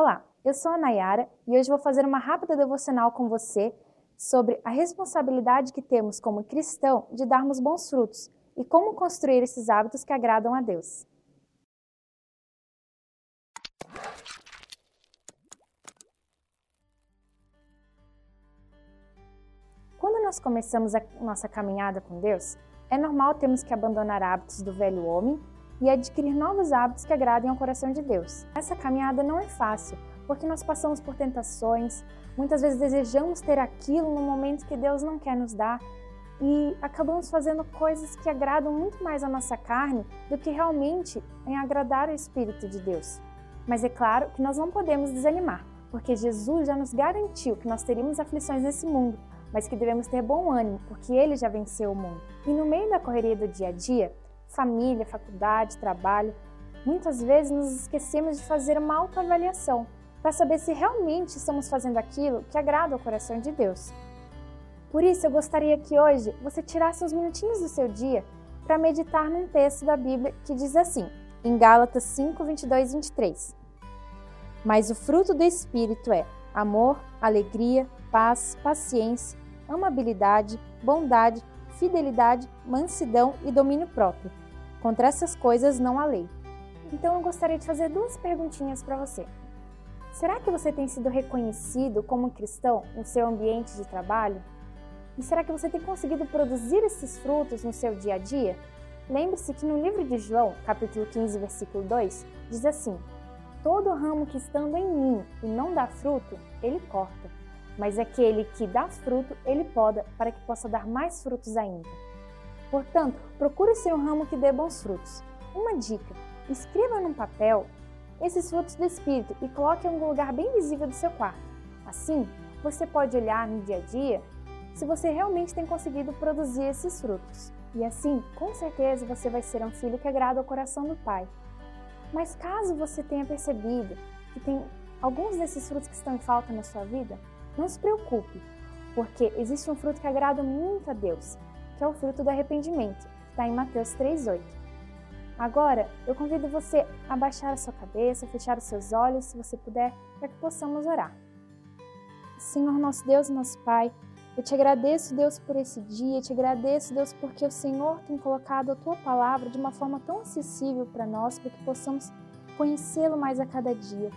Olá, eu sou a Nayara e hoje vou fazer uma rápida devocional com você sobre a responsabilidade que temos como cristão de darmos bons frutos e como construir esses hábitos que agradam a Deus. Quando nós começamos a nossa caminhada com Deus, é normal termos que abandonar hábitos do velho homem e adquirir novos hábitos que agradem ao coração de Deus. Essa caminhada não é fácil, porque nós passamos por tentações, muitas vezes desejamos ter aquilo no momento que Deus não quer nos dar e acabamos fazendo coisas que agradam muito mais a nossa carne do que realmente em agradar o Espírito de Deus. Mas é claro que nós não podemos desanimar, porque Jesus já nos garantiu que nós teríamos aflições nesse mundo, mas que devemos ter bom ânimo, porque Ele já venceu o mundo. E no meio da correria do dia a dia, família, faculdade, trabalho, muitas vezes nos esquecemos de fazer uma autoavaliação para saber se realmente estamos fazendo aquilo que agrada ao coração de Deus. Por isso, eu gostaria que hoje você tirasse uns minutinhos do seu dia para meditar num texto da Bíblia que diz assim, em Gálatas 5, 22 e 23. Mas o fruto do Espírito é amor, alegria, paz, paciência, amabilidade, bondade, fidelidade, mansidão e domínio próprio. Contra essas coisas não há lei. Então eu gostaria de fazer duas perguntinhas para você. Será que você tem sido reconhecido como cristão no seu ambiente de trabalho? E será que você tem conseguido produzir esses frutos no seu dia a dia? Lembre-se que no livro de João, capítulo 15, versículo 2, diz assim: Todo ramo que estando em mim e não dá fruto, ele corta mas aquele que dá fruto, ele poda, para que possa dar mais frutos ainda. Portanto, procure ser um ramo que dê bons frutos. Uma dica: escreva num papel esses frutos do Espírito e coloque em um lugar bem visível do seu quarto. Assim, você pode olhar no dia a dia se você realmente tem conseguido produzir esses frutos. E assim, com certeza, você vai ser um filho que agrada ao coração do Pai. Mas caso você tenha percebido que tem alguns desses frutos que estão em falta na sua vida, não se preocupe, porque existe um fruto que agrada muito a Deus, que é o fruto do arrependimento, que está em Mateus 3,8. Agora, eu convido você a baixar a sua cabeça, fechar os seus olhos, se você puder, para que possamos orar. Senhor, nosso Deus nosso Pai, eu te agradeço, Deus, por esse dia, eu te agradeço, Deus, porque o Senhor tem colocado a tua palavra de uma forma tão acessível para nós, para que possamos conhecê-lo mais a cada dia.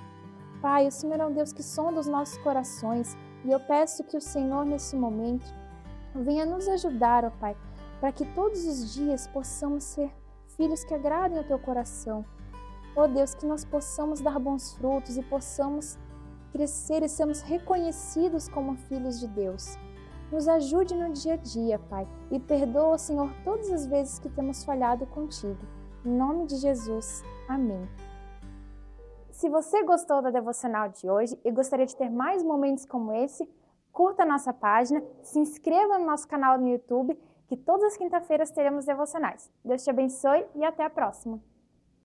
Pai, o Senhor é um Deus que sonda os nossos corações, e eu peço que o Senhor, nesse momento, venha nos ajudar, ó Pai, para que todos os dias possamos ser filhos que agradem ao Teu coração. Ó Deus, que nós possamos dar bons frutos e possamos crescer e sermos reconhecidos como filhos de Deus. Nos ajude no dia a dia, Pai, e perdoa, Senhor, todas as vezes que temos falhado contigo. Em nome de Jesus. Amém. Se você gostou da devocional de hoje e gostaria de ter mais momentos como esse, curta nossa página, se inscreva no nosso canal no YouTube, que todas as quinta-feiras teremos devocionais. Deus te abençoe e até a próxima!